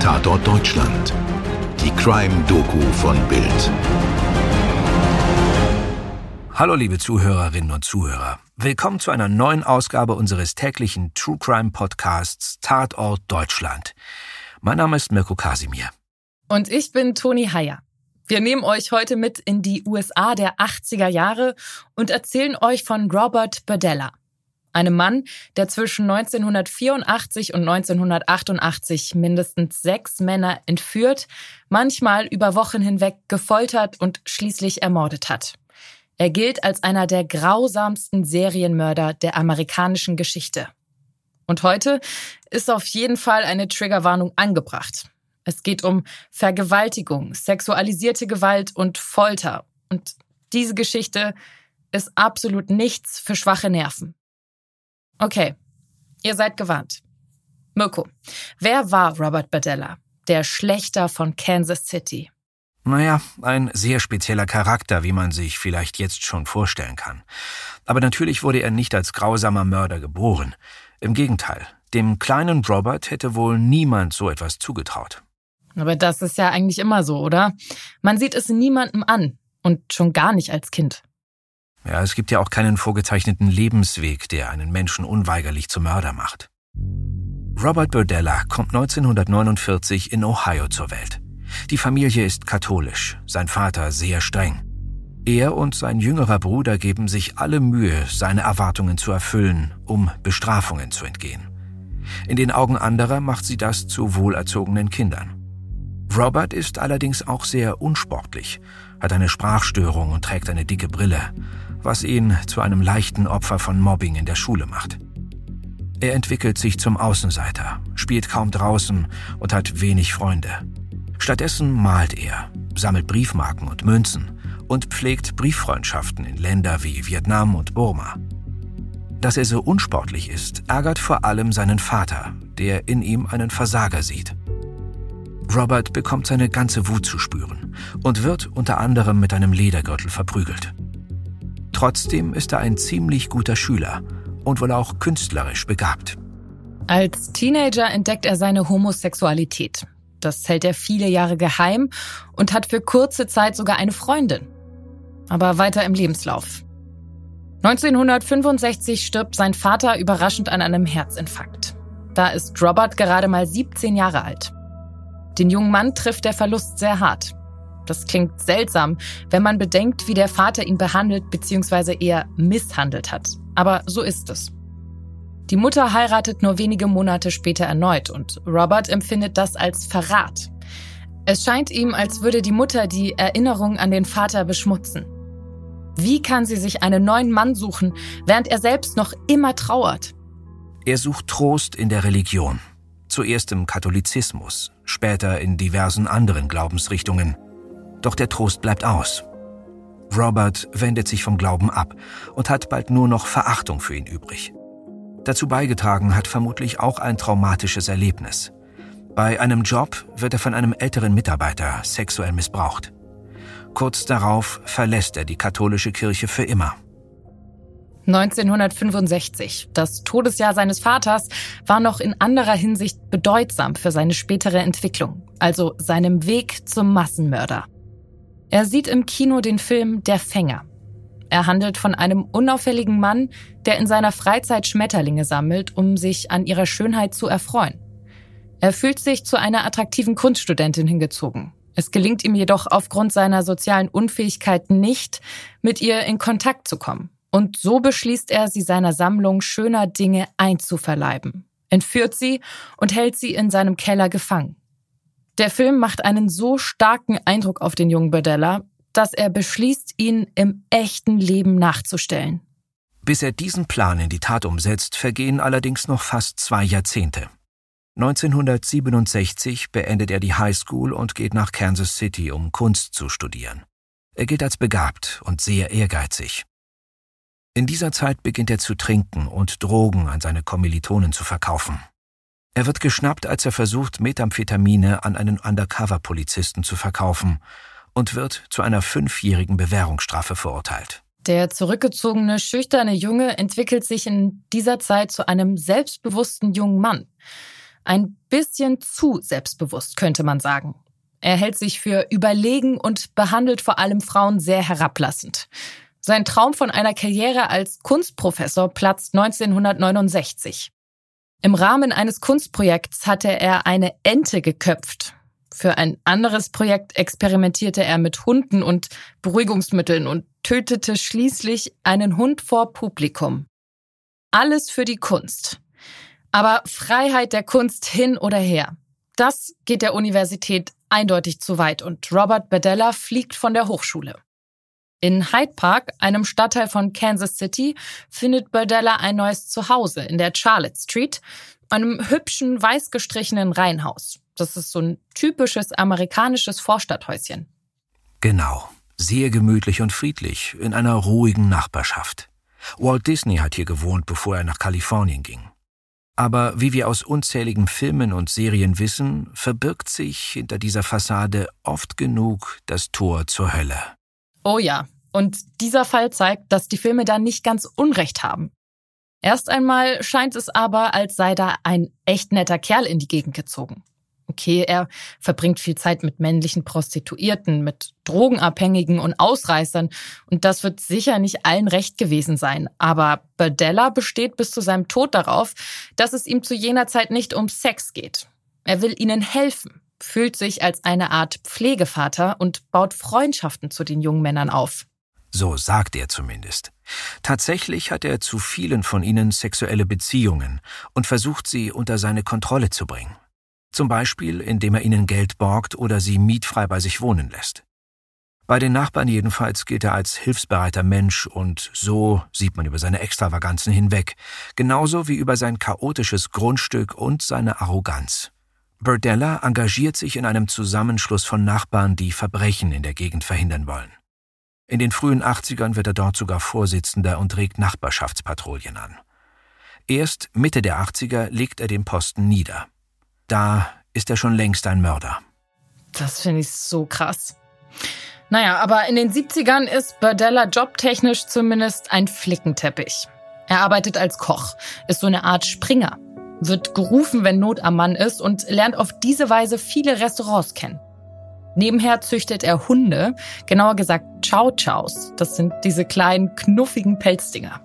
Tatort Deutschland. Die Crime-Doku von Bild. Hallo liebe Zuhörerinnen und Zuhörer. Willkommen zu einer neuen Ausgabe unseres täglichen True Crime Podcasts Tatort Deutschland. Mein Name ist Mirko Kasimir. Und ich bin Toni Heyer. Wir nehmen euch heute mit in die USA der 80er Jahre und erzählen euch von Robert Berdella einem Mann, der zwischen 1984 und 1988 mindestens sechs Männer entführt, manchmal über Wochen hinweg gefoltert und schließlich ermordet hat. Er gilt als einer der grausamsten Serienmörder der amerikanischen Geschichte. Und heute ist auf jeden Fall eine Triggerwarnung angebracht. Es geht um Vergewaltigung, sexualisierte Gewalt und Folter. Und diese Geschichte ist absolut nichts für schwache Nerven. Okay, ihr seid gewarnt. Mirko, wer war Robert Badella, der Schlechter von Kansas City? Naja, ein sehr spezieller Charakter, wie man sich vielleicht jetzt schon vorstellen kann. Aber natürlich wurde er nicht als grausamer Mörder geboren. Im Gegenteil, dem kleinen Robert hätte wohl niemand so etwas zugetraut. Aber das ist ja eigentlich immer so, oder? Man sieht es niemandem an und schon gar nicht als Kind. Ja, es gibt ja auch keinen vorgezeichneten Lebensweg, der einen Menschen unweigerlich zum Mörder macht. Robert Burdella kommt 1949 in Ohio zur Welt. Die Familie ist katholisch, sein Vater sehr streng. Er und sein jüngerer Bruder geben sich alle Mühe, seine Erwartungen zu erfüllen, um Bestrafungen zu entgehen. In den Augen anderer macht sie das zu wohlerzogenen Kindern. Robert ist allerdings auch sehr unsportlich, hat eine Sprachstörung und trägt eine dicke Brille was ihn zu einem leichten Opfer von Mobbing in der Schule macht. Er entwickelt sich zum Außenseiter, spielt kaum draußen und hat wenig Freunde. Stattdessen malt er, sammelt Briefmarken und Münzen und pflegt Brieffreundschaften in Länder wie Vietnam und Burma. Dass er so unsportlich ist, ärgert vor allem seinen Vater, der in ihm einen Versager sieht. Robert bekommt seine ganze Wut zu spüren und wird unter anderem mit einem Ledergürtel verprügelt. Trotzdem ist er ein ziemlich guter Schüler und wohl auch künstlerisch begabt. Als Teenager entdeckt er seine Homosexualität. Das hält er viele Jahre geheim und hat für kurze Zeit sogar eine Freundin. Aber weiter im Lebenslauf. 1965 stirbt sein Vater überraschend an einem Herzinfarkt. Da ist Robert gerade mal 17 Jahre alt. Den jungen Mann trifft der Verlust sehr hart. Das klingt seltsam, wenn man bedenkt, wie der Vater ihn behandelt bzw. eher misshandelt hat. Aber so ist es. Die Mutter heiratet nur wenige Monate später erneut und Robert empfindet das als Verrat. Es scheint ihm, als würde die Mutter die Erinnerung an den Vater beschmutzen. Wie kann sie sich einen neuen Mann suchen, während er selbst noch immer trauert? Er sucht Trost in der Religion. Zuerst im Katholizismus, später in diversen anderen Glaubensrichtungen. Doch der Trost bleibt aus. Robert wendet sich vom Glauben ab und hat bald nur noch Verachtung für ihn übrig. Dazu beigetragen hat vermutlich auch ein traumatisches Erlebnis. Bei einem Job wird er von einem älteren Mitarbeiter sexuell missbraucht. Kurz darauf verlässt er die katholische Kirche für immer. 1965, das Todesjahr seines Vaters, war noch in anderer Hinsicht bedeutsam für seine spätere Entwicklung, also seinem Weg zum Massenmörder. Er sieht im Kino den Film Der Fänger. Er handelt von einem unauffälligen Mann, der in seiner Freizeit Schmetterlinge sammelt, um sich an ihrer Schönheit zu erfreuen. Er fühlt sich zu einer attraktiven Kunststudentin hingezogen. Es gelingt ihm jedoch aufgrund seiner sozialen Unfähigkeit nicht, mit ihr in Kontakt zu kommen. Und so beschließt er, sie seiner Sammlung schöner Dinge einzuverleiben, entführt sie und hält sie in seinem Keller gefangen. Der Film macht einen so starken Eindruck auf den jungen Berdella, dass er beschließt, ihn im echten Leben nachzustellen. Bis er diesen Plan in die Tat umsetzt, vergehen allerdings noch fast zwei Jahrzehnte. 1967 beendet er die High School und geht nach Kansas City, um Kunst zu studieren. Er gilt als begabt und sehr ehrgeizig. In dieser Zeit beginnt er zu trinken und Drogen an seine Kommilitonen zu verkaufen. Er wird geschnappt, als er versucht, Methamphetamine an einen Undercover-Polizisten zu verkaufen und wird zu einer fünfjährigen Bewährungsstrafe verurteilt. Der zurückgezogene, schüchterne Junge entwickelt sich in dieser Zeit zu einem selbstbewussten jungen Mann. Ein bisschen zu selbstbewusst, könnte man sagen. Er hält sich für überlegen und behandelt vor allem Frauen sehr herablassend. Sein Traum von einer Karriere als Kunstprofessor platzt 1969. Im Rahmen eines Kunstprojekts hatte er eine Ente geköpft. Für ein anderes Projekt experimentierte er mit Hunden und Beruhigungsmitteln und tötete schließlich einen Hund vor Publikum. Alles für die Kunst. Aber Freiheit der Kunst hin oder her. Das geht der Universität eindeutig zu weit und Robert Bedella fliegt von der Hochschule. In Hyde Park, einem Stadtteil von Kansas City, findet Berdella ein neues Zuhause in der Charlotte Street, einem hübschen, weiß gestrichenen Reihenhaus. Das ist so ein typisches amerikanisches Vorstadthäuschen. Genau. Sehr gemütlich und friedlich, in einer ruhigen Nachbarschaft. Walt Disney hat hier gewohnt, bevor er nach Kalifornien ging. Aber wie wir aus unzähligen Filmen und Serien wissen, verbirgt sich hinter dieser Fassade oft genug das Tor zur Hölle. Oh ja, und dieser Fall zeigt, dass die Filme da nicht ganz Unrecht haben. Erst einmal scheint es aber, als sei da ein echt netter Kerl in die Gegend gezogen. Okay, er verbringt viel Zeit mit männlichen Prostituierten, mit Drogenabhängigen und Ausreißern und das wird sicher nicht allen recht gewesen sein. Aber Berdella besteht bis zu seinem Tod darauf, dass es ihm zu jener Zeit nicht um Sex geht. Er will ihnen helfen, fühlt sich als eine Art Pflegevater und baut Freundschaften zu den jungen Männern auf. So sagt er zumindest. Tatsächlich hat er zu vielen von ihnen sexuelle Beziehungen und versucht sie unter seine Kontrolle zu bringen. Zum Beispiel, indem er ihnen Geld borgt oder sie mietfrei bei sich wohnen lässt. Bei den Nachbarn jedenfalls gilt er als hilfsbereiter Mensch und so sieht man über seine Extravaganzen hinweg, genauso wie über sein chaotisches Grundstück und seine Arroganz. Berdella engagiert sich in einem Zusammenschluss von Nachbarn, die Verbrechen in der Gegend verhindern wollen. In den frühen 80ern wird er dort sogar Vorsitzender und regt Nachbarschaftspatrouillen an. Erst Mitte der 80er legt er den Posten nieder. Da ist er schon längst ein Mörder. Das finde ich so krass. Naja, aber in den 70ern ist Berdella jobtechnisch zumindest ein Flickenteppich. Er arbeitet als Koch, ist so eine Art Springer wird gerufen, wenn Not am Mann ist und lernt auf diese Weise viele Restaurants kennen. Nebenher züchtet er Hunde, genauer gesagt Chow-Chows. Das sind diese kleinen, knuffigen Pelzdinger.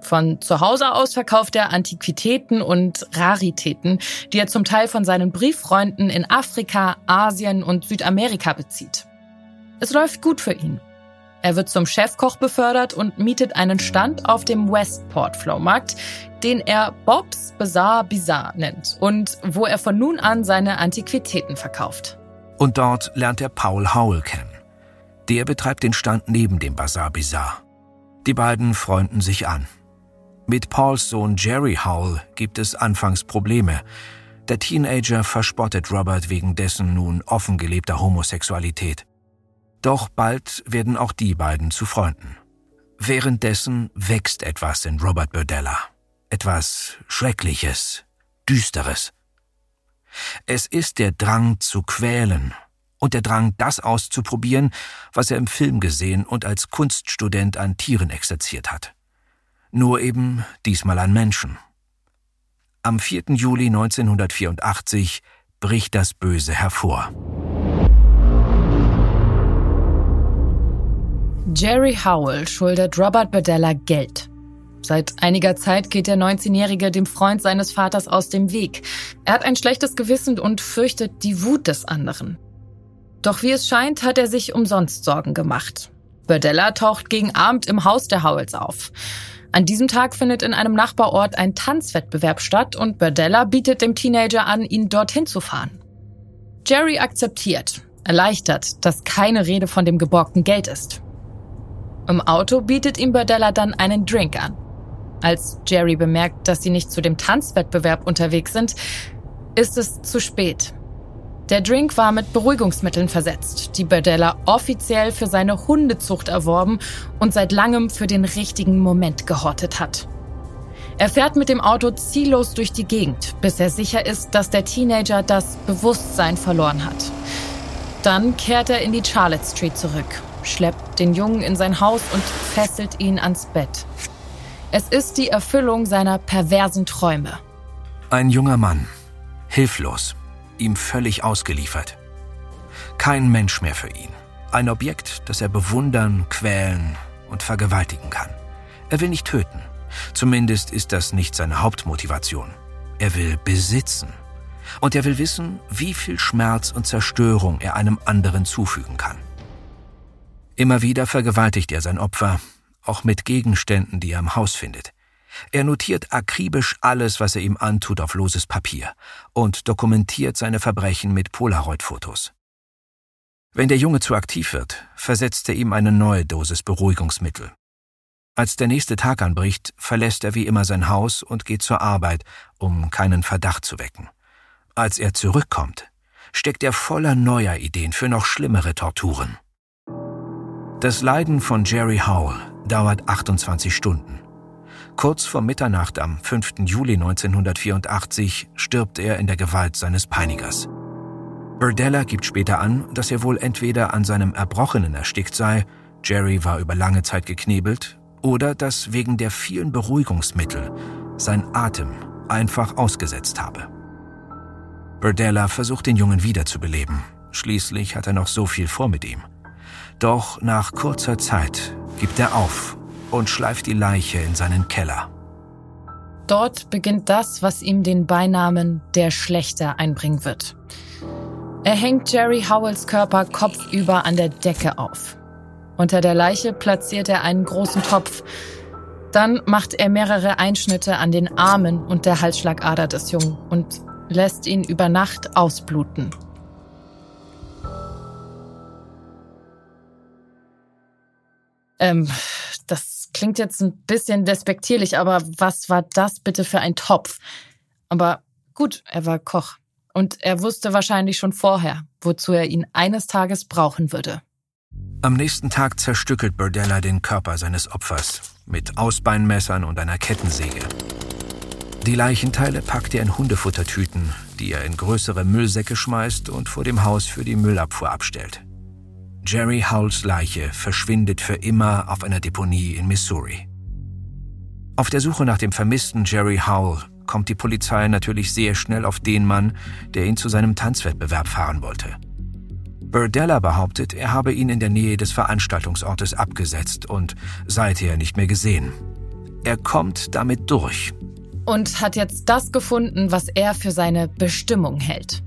Von zu Hause aus verkauft er Antiquitäten und Raritäten, die er zum Teil von seinen Brieffreunden in Afrika, Asien und Südamerika bezieht. Es läuft gut für ihn. Er wird zum Chefkoch befördert und mietet einen Stand auf dem Westport Flohmarkt, den er Bob's Bazaar Bizarre nennt und wo er von nun an seine Antiquitäten verkauft. Und dort lernt er Paul Howell kennen. Der betreibt den Stand neben dem Bazaar Bizarre. Die beiden freunden sich an. Mit Pauls Sohn Jerry Howell gibt es anfangs Probleme. Der Teenager verspottet Robert wegen dessen nun offen gelebter Homosexualität. Doch bald werden auch die beiden zu Freunden. Währenddessen wächst etwas in Robert Burdella. Etwas Schreckliches, Düsteres. Es ist der Drang zu quälen und der Drang, das auszuprobieren, was er im Film gesehen und als Kunststudent an Tieren exerziert hat. Nur eben diesmal an Menschen. Am 4. Juli 1984 bricht das Böse hervor. Jerry Howell schuldet Robert Bedella Geld. Seit einiger Zeit geht der 19-Jährige dem Freund seines Vaters aus dem Weg. Er hat ein schlechtes Gewissen und fürchtet die Wut des anderen. Doch wie es scheint, hat er sich umsonst Sorgen gemacht. Bedella taucht gegen Abend im Haus der Howells auf. An diesem Tag findet in einem Nachbarort ein Tanzwettbewerb statt und Bedella bietet dem Teenager an, ihn dorthin zu fahren. Jerry akzeptiert, erleichtert, dass keine Rede von dem geborgten Geld ist. Im Auto bietet ihm Berdella dann einen Drink an. Als Jerry bemerkt, dass sie nicht zu dem Tanzwettbewerb unterwegs sind, ist es zu spät. Der Drink war mit Beruhigungsmitteln versetzt, die Berdella offiziell für seine Hundezucht erworben und seit langem für den richtigen Moment gehortet hat. Er fährt mit dem Auto ziellos durch die Gegend, bis er sicher ist, dass der Teenager das Bewusstsein verloren hat. Dann kehrt er in die Charlotte Street zurück schleppt den Jungen in sein Haus und fesselt ihn ans Bett. Es ist die Erfüllung seiner perversen Träume. Ein junger Mann, hilflos, ihm völlig ausgeliefert. Kein Mensch mehr für ihn. Ein Objekt, das er bewundern, quälen und vergewaltigen kann. Er will nicht töten. Zumindest ist das nicht seine Hauptmotivation. Er will besitzen. Und er will wissen, wie viel Schmerz und Zerstörung er einem anderen zufügen kann. Immer wieder vergewaltigt er sein Opfer, auch mit Gegenständen, die er im Haus findet. Er notiert akribisch alles, was er ihm antut, auf loses Papier und dokumentiert seine Verbrechen mit Polaroid-Fotos. Wenn der Junge zu aktiv wird, versetzt er ihm eine neue Dosis Beruhigungsmittel. Als der nächste Tag anbricht, verlässt er wie immer sein Haus und geht zur Arbeit, um keinen Verdacht zu wecken. Als er zurückkommt, steckt er voller neuer Ideen für noch schlimmere Torturen. Das Leiden von Jerry Howell dauert 28 Stunden. Kurz vor Mitternacht am 5. Juli 1984 stirbt er in der Gewalt seines Peinigers. Burdella gibt später an, dass er wohl entweder an seinem Erbrochenen erstickt sei, Jerry war über lange Zeit geknebelt, oder dass wegen der vielen Beruhigungsmittel sein Atem einfach ausgesetzt habe. Burdella versucht den Jungen wiederzubeleben. Schließlich hat er noch so viel vor mit ihm. Doch nach kurzer Zeit gibt er auf und schleift die Leiche in seinen Keller. Dort beginnt das, was ihm den Beinamen der Schlechter einbringen wird. Er hängt Jerry Howells Körper kopfüber an der Decke auf. Unter der Leiche platziert er einen großen Topf. Dann macht er mehrere Einschnitte an den Armen und der Halsschlagader des Jungen und lässt ihn über Nacht ausbluten. Ähm, das klingt jetzt ein bisschen despektierlich, aber was war das bitte für ein Topf? Aber gut, er war Koch. Und er wusste wahrscheinlich schon vorher, wozu er ihn eines Tages brauchen würde. Am nächsten Tag zerstückelt Burdella den Körper seines Opfers mit Ausbeinmessern und einer Kettensäge. Die Leichenteile packt er in Hundefuttertüten, die er in größere Müllsäcke schmeißt und vor dem Haus für die Müllabfuhr abstellt. Jerry Howells Leiche verschwindet für immer auf einer Deponie in Missouri. Auf der Suche nach dem vermissten Jerry Howell kommt die Polizei natürlich sehr schnell auf den Mann, der ihn zu seinem Tanzwettbewerb fahren wollte. Burdella behauptet, er habe ihn in der Nähe des Veranstaltungsortes abgesetzt und seither nicht mehr gesehen. Er kommt damit durch. Und hat jetzt das gefunden, was er für seine Bestimmung hält.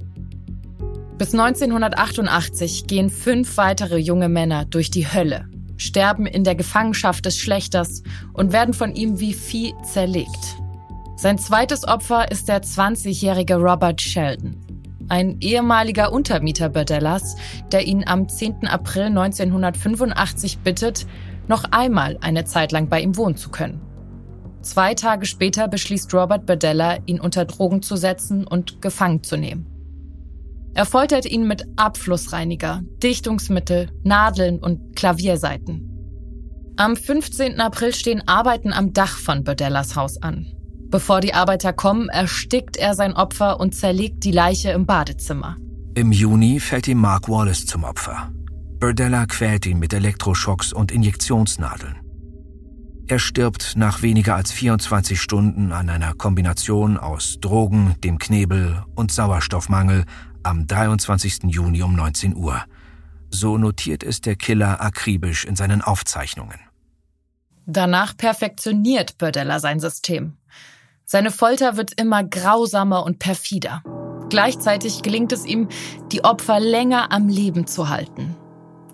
Bis 1988 gehen fünf weitere junge Männer durch die Hölle, sterben in der Gefangenschaft des Schlechters und werden von ihm wie Vieh zerlegt. Sein zweites Opfer ist der 20-jährige Robert Sheldon, ein ehemaliger Untermieter Burdellas, der ihn am 10. April 1985 bittet, noch einmal eine Zeit lang bei ihm wohnen zu können. Zwei Tage später beschließt Robert Burdella, ihn unter Drogen zu setzen und gefangen zu nehmen. Er foltert ihn mit Abflussreiniger, Dichtungsmittel, Nadeln und Klavierseiten. Am 15. April stehen Arbeiten am Dach von Burdellas Haus an. Bevor die Arbeiter kommen, erstickt er sein Opfer und zerlegt die Leiche im Badezimmer. Im Juni fällt ihm Mark Wallace zum Opfer. Burdella quält ihn mit Elektroschocks und Injektionsnadeln. Er stirbt nach weniger als 24 Stunden an einer Kombination aus Drogen, dem Knebel und Sauerstoffmangel am 23. Juni um 19 Uhr. So notiert es der Killer akribisch in seinen Aufzeichnungen. Danach perfektioniert Burdella sein System. Seine Folter wird immer grausamer und perfider. Gleichzeitig gelingt es ihm, die Opfer länger am Leben zu halten.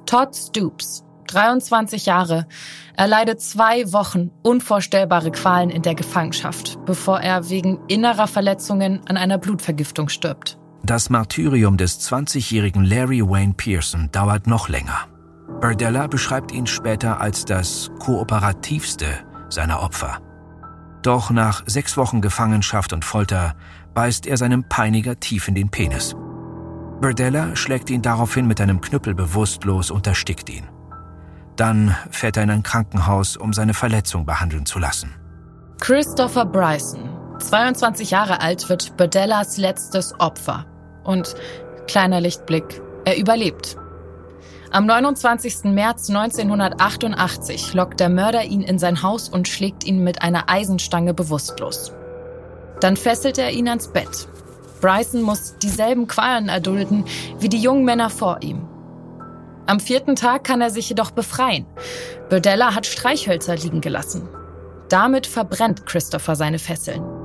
Todd Stoops, 23 Jahre, erleidet zwei Wochen unvorstellbare Qualen in der Gefangenschaft, bevor er wegen innerer Verletzungen an einer Blutvergiftung stirbt. Das Martyrium des 20-jährigen Larry Wayne Pearson dauert noch länger. Burdella beschreibt ihn später als das kooperativste seiner Opfer. Doch nach sechs Wochen Gefangenschaft und Folter beißt er seinem Peiniger tief in den Penis. Burdella schlägt ihn daraufhin mit einem Knüppel bewusstlos und erstickt ihn. Dann fährt er in ein Krankenhaus, um seine Verletzung behandeln zu lassen. Christopher Bryson, 22 Jahre alt, wird Burdellas letztes Opfer. Und kleiner Lichtblick, er überlebt. Am 29. März 1988 lockt der Mörder ihn in sein Haus und schlägt ihn mit einer Eisenstange bewusstlos. Dann fesselt er ihn ans Bett. Bryson muss dieselben Qualen erdulden wie die jungen Männer vor ihm. Am vierten Tag kann er sich jedoch befreien. Burdella hat Streichhölzer liegen gelassen. Damit verbrennt Christopher seine Fesseln.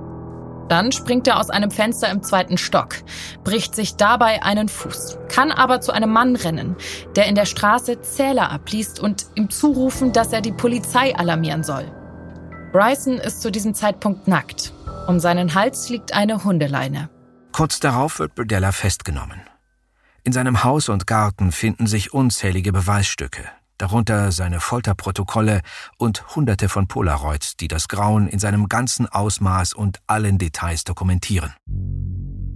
Dann springt er aus einem Fenster im zweiten Stock, bricht sich dabei einen Fuß, kann aber zu einem Mann rennen, der in der Straße Zähler abliest und ihm zurufen, dass er die Polizei alarmieren soll. Bryson ist zu diesem Zeitpunkt nackt. Um seinen Hals liegt eine Hundeleine. Kurz darauf wird Burdella festgenommen. In seinem Haus und Garten finden sich unzählige Beweisstücke, darunter seine Folterprotokolle und hunderte von Polaroids, die das Grauen in seinem ganzen Ausmaß und allen Details dokumentieren.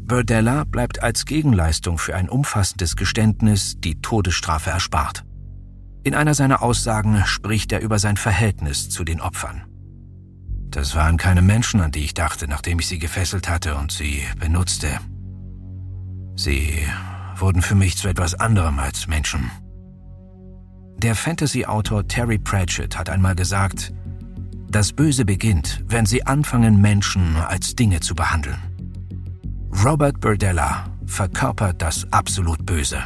Burdella bleibt als Gegenleistung für ein umfassendes Geständnis die Todesstrafe erspart. In einer seiner Aussagen spricht er über sein Verhältnis zu den Opfern. Das waren keine Menschen, an die ich dachte, nachdem ich sie gefesselt hatte und sie benutzte. Sie wurden für mich zu etwas anderem als Menschen. Der Fantasy-Autor Terry Pratchett hat einmal gesagt, das Böse beginnt, wenn sie anfangen, Menschen als Dinge zu behandeln. Robert Burdella verkörpert das absolut Böse.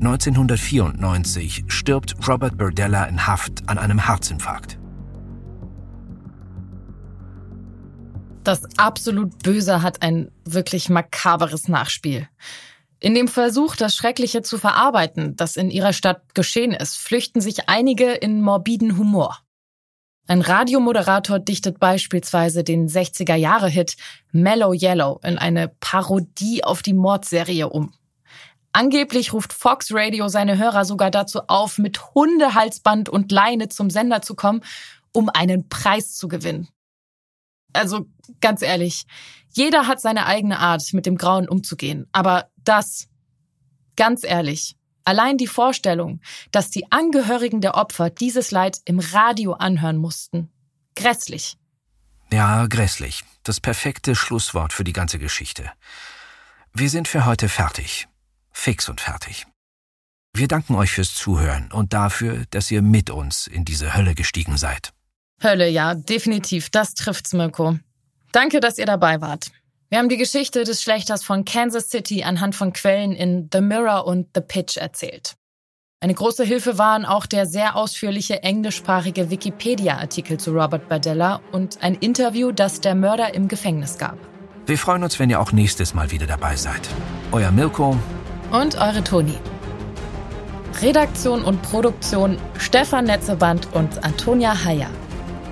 1994 stirbt Robert Burdella in Haft an einem Herzinfarkt. Das absolut Böse hat ein wirklich makaberes Nachspiel. In dem Versuch, das Schreckliche zu verarbeiten, das in ihrer Stadt geschehen ist, flüchten sich einige in morbiden Humor. Ein Radiomoderator dichtet beispielsweise den 60er-Jahre-Hit Mellow Yellow in eine Parodie auf die Mordserie um. Angeblich ruft Fox Radio seine Hörer sogar dazu auf, mit Hundehalsband und Leine zum Sender zu kommen, um einen Preis zu gewinnen. Also ganz ehrlich, jeder hat seine eigene Art, mit dem Grauen umzugehen. Aber das, ganz ehrlich, allein die Vorstellung, dass die Angehörigen der Opfer dieses Leid im Radio anhören mussten, grässlich. Ja, grässlich. Das perfekte Schlusswort für die ganze Geschichte. Wir sind für heute fertig. Fix und fertig. Wir danken euch fürs Zuhören und dafür, dass ihr mit uns in diese Hölle gestiegen seid. Hölle, ja, definitiv. Das trifft's, Mirko. Danke, dass ihr dabei wart. Wir haben die Geschichte des Schlechters von Kansas City anhand von Quellen in The Mirror und The Pitch erzählt. Eine große Hilfe waren auch der sehr ausführliche englischsprachige Wikipedia-Artikel zu Robert Bardella und ein Interview, das der Mörder im Gefängnis gab. Wir freuen uns, wenn ihr auch nächstes Mal wieder dabei seid. Euer Mirko und eure Toni. Redaktion und Produktion Stefan Netzeband und Antonia Heyer.